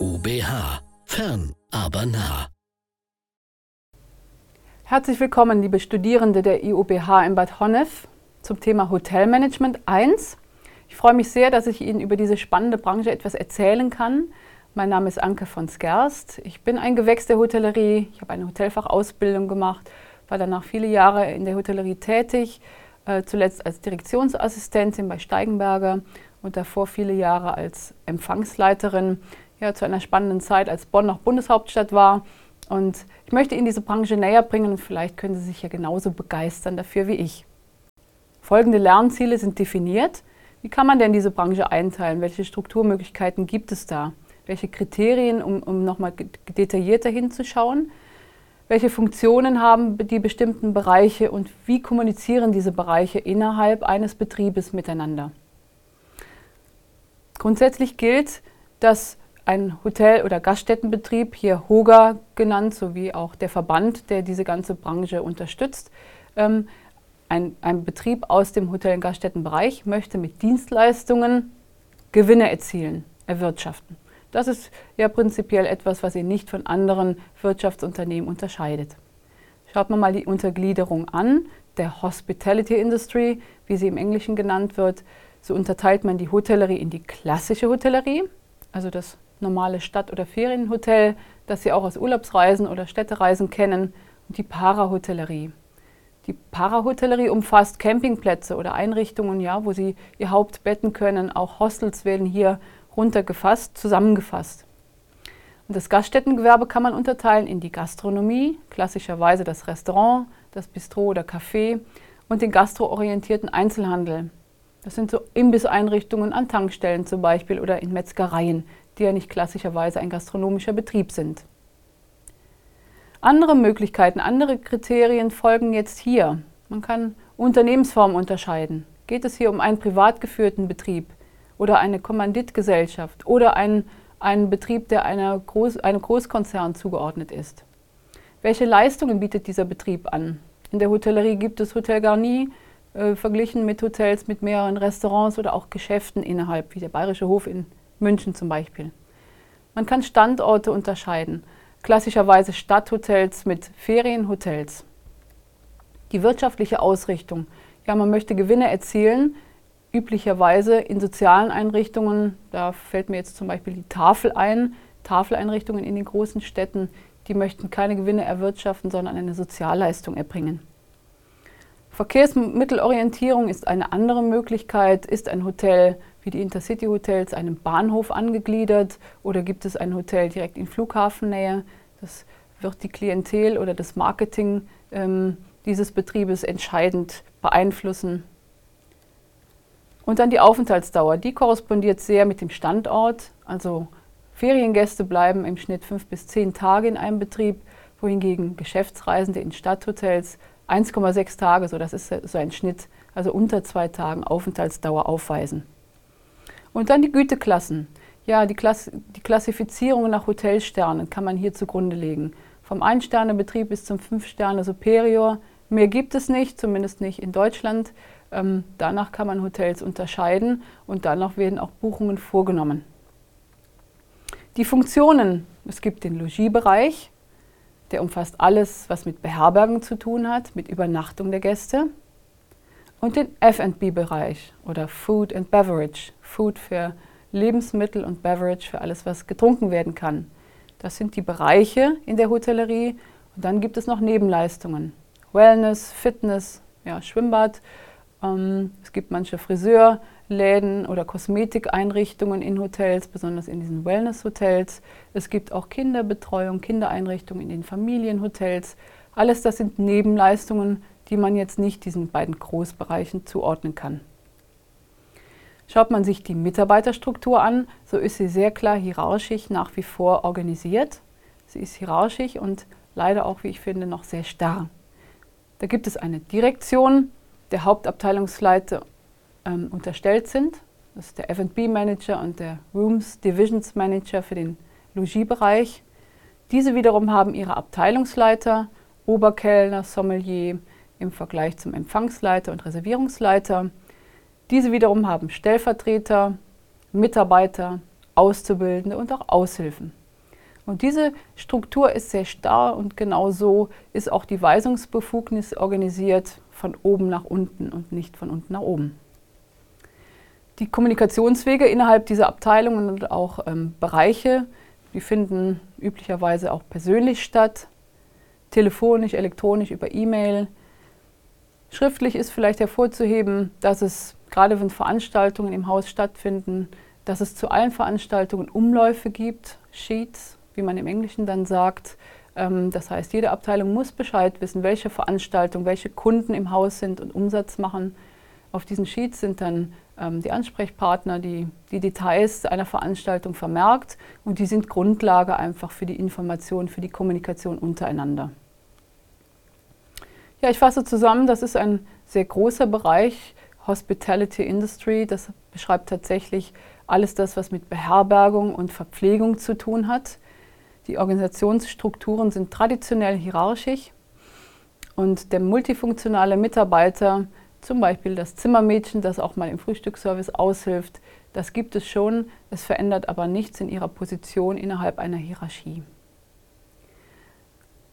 IUBH. Fern, aber nah. Herzlich willkommen, liebe Studierende der IUBH in Bad Honnef zum Thema Hotelmanagement 1. Ich freue mich sehr, dass ich Ihnen über diese spannende Branche etwas erzählen kann. Mein Name ist Anke von Skerst. Ich bin ein Gewächs der Hotellerie. Ich habe eine Hotelfachausbildung gemacht, war danach viele Jahre in der Hotellerie tätig, äh, zuletzt als Direktionsassistentin bei Steigenberger und davor viele Jahre als Empfangsleiterin ja, zu einer spannenden Zeit, als Bonn noch Bundeshauptstadt war. Und ich möchte Ihnen diese Branche näher bringen und vielleicht können Sie sich ja genauso begeistern dafür wie ich. Folgende Lernziele sind definiert. Wie kann man denn diese Branche einteilen? Welche Strukturmöglichkeiten gibt es da? Welche Kriterien, um, um nochmal detaillierter hinzuschauen? Welche Funktionen haben die bestimmten Bereiche und wie kommunizieren diese Bereiche innerhalb eines Betriebes miteinander? Grundsätzlich gilt, dass ein Hotel- oder Gaststättenbetrieb, hier HOGA genannt, sowie auch der Verband, der diese ganze Branche unterstützt, ähm, ein, ein Betrieb aus dem Hotel- und Gaststättenbereich möchte mit Dienstleistungen Gewinne erzielen, erwirtschaften. Das ist ja prinzipiell etwas, was ihn nicht von anderen Wirtschaftsunternehmen unterscheidet. Schaut man mal die Untergliederung an, der Hospitality Industry, wie sie im Englischen genannt wird, so unterteilt man die Hotellerie in die klassische Hotellerie, also das normale Stadt- oder Ferienhotel, das Sie auch aus Urlaubsreisen oder Städtereisen kennen, und die Parahotellerie. Die Parahotellerie umfasst Campingplätze oder Einrichtungen, ja, wo Sie Ihr Haupt betten können. Auch Hostels werden hier runtergefasst, zusammengefasst. Und das Gaststättengewerbe kann man unterteilen in die Gastronomie, klassischerweise das Restaurant, das Bistro oder Café und den gastroorientierten Einzelhandel. Das sind so Imbisseinrichtungen an Tankstellen zum Beispiel oder in Metzgereien, die ja nicht klassischerweise ein gastronomischer Betrieb sind. Andere Möglichkeiten, andere Kriterien folgen jetzt hier. Man kann Unternehmensformen unterscheiden. Geht es hier um einen privat geführten Betrieb oder eine Kommanditgesellschaft oder einen, einen Betrieb, der einer Groß, einem Großkonzern zugeordnet ist? Welche Leistungen bietet dieser Betrieb an? In der Hotellerie gibt es Hotel Garni, äh, verglichen mit Hotels mit mehreren Restaurants oder auch Geschäften innerhalb, wie der Bayerische Hof in München zum Beispiel. Man kann Standorte unterscheiden, klassischerweise Stadthotels mit Ferienhotels. Die wirtschaftliche Ausrichtung. Ja, man möchte Gewinne erzielen, üblicherweise in sozialen Einrichtungen. Da fällt mir jetzt zum Beispiel die Tafel ein. Tafeleinrichtungen in den großen Städten, die möchten keine Gewinne erwirtschaften, sondern eine Sozialleistung erbringen. Verkehrsmittelorientierung ist eine andere Möglichkeit. Ist ein Hotel wie die Intercity Hotels einem Bahnhof angegliedert oder gibt es ein Hotel direkt in Flughafennähe? Das wird die Klientel oder das Marketing ähm, dieses Betriebes entscheidend beeinflussen. Und dann die Aufenthaltsdauer. Die korrespondiert sehr mit dem Standort. Also Feriengäste bleiben im Schnitt fünf bis zehn Tage in einem Betrieb, wohingegen Geschäftsreisende in Stadthotels 1,6 Tage, so das ist so ein Schnitt, also unter zwei Tagen Aufenthaltsdauer aufweisen. Und dann die Güteklassen. Ja, die, Klass die Klassifizierung nach Hotelsternen kann man hier zugrunde legen. Vom Ein-Sterne-Betrieb bis zum Fünf-Sterne-Superior. Mehr gibt es nicht, zumindest nicht in Deutschland. Ähm, danach kann man Hotels unterscheiden und danach werden auch Buchungen vorgenommen. Die Funktionen. Es gibt den Logiebereich, der umfasst alles, was mit Beherbergen zu tun hat, mit Übernachtung der Gäste. Und den FB-Bereich oder Food and Beverage. Food für Lebensmittel und Beverage für alles, was getrunken werden kann. Das sind die Bereiche in der Hotellerie. Und dann gibt es noch Nebenleistungen. Wellness, Fitness, ja, Schwimmbad. Ähm, es gibt manche Friseur, Läden oder Kosmetikeinrichtungen in Hotels, besonders in diesen Wellness-Hotels. Es gibt auch Kinderbetreuung, Kindereinrichtungen in den Familienhotels. Alles das sind Nebenleistungen, die man jetzt nicht diesen beiden Großbereichen zuordnen kann. Schaut man sich die Mitarbeiterstruktur an, so ist sie sehr klar hierarchisch nach wie vor organisiert. Sie ist hierarchisch und leider auch, wie ich finde, noch sehr starr. Da gibt es eine Direktion, der Hauptabteilungsleiter ähm, unterstellt sind. Das ist der FB-Manager und der Rooms Divisions Manager für den Logiebereich. Diese wiederum haben ihre Abteilungsleiter, Oberkellner, Sommelier im Vergleich zum Empfangsleiter und Reservierungsleiter. Diese wiederum haben Stellvertreter, Mitarbeiter, Auszubildende und auch Aushilfen. Und diese Struktur ist sehr starr und genau so ist auch die Weisungsbefugnis organisiert von oben nach unten und nicht von unten nach oben. Die Kommunikationswege innerhalb dieser Abteilungen und auch ähm, Bereiche, die finden üblicherweise auch persönlich statt, telefonisch, elektronisch, über E-Mail. Schriftlich ist vielleicht hervorzuheben, dass es gerade wenn Veranstaltungen im Haus stattfinden, dass es zu allen Veranstaltungen Umläufe gibt, Sheets, wie man im Englischen dann sagt. Ähm, das heißt, jede Abteilung muss Bescheid wissen, welche Veranstaltung, welche Kunden im Haus sind und Umsatz machen. Auf diesen Sheets sind dann ähm, die Ansprechpartner, die die Details einer Veranstaltung vermerkt und die sind Grundlage einfach für die Information, für die Kommunikation untereinander. Ja, ich fasse zusammen, das ist ein sehr großer Bereich, Hospitality Industry. Das beschreibt tatsächlich alles das, was mit Beherbergung und Verpflegung zu tun hat. Die Organisationsstrukturen sind traditionell hierarchisch und der multifunktionale Mitarbeiter zum Beispiel das Zimmermädchen, das auch mal im Frühstücksservice aushilft. Das gibt es schon, es verändert aber nichts in ihrer Position innerhalb einer Hierarchie.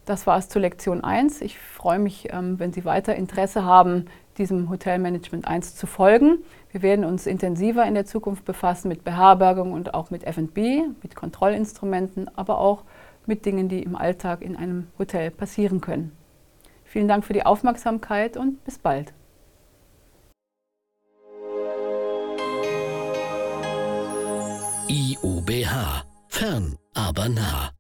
Das war es zu Lektion 1. Ich freue mich, ähm, wenn Sie weiter Interesse haben, diesem Hotelmanagement 1 zu folgen. Wir werden uns intensiver in der Zukunft befassen mit Beherbergung und auch mit F&B, mit Kontrollinstrumenten, aber auch mit Dingen, die im Alltag in einem Hotel passieren können. Vielen Dank für die Aufmerksamkeit und bis bald. IUBH. Fern, aber nah.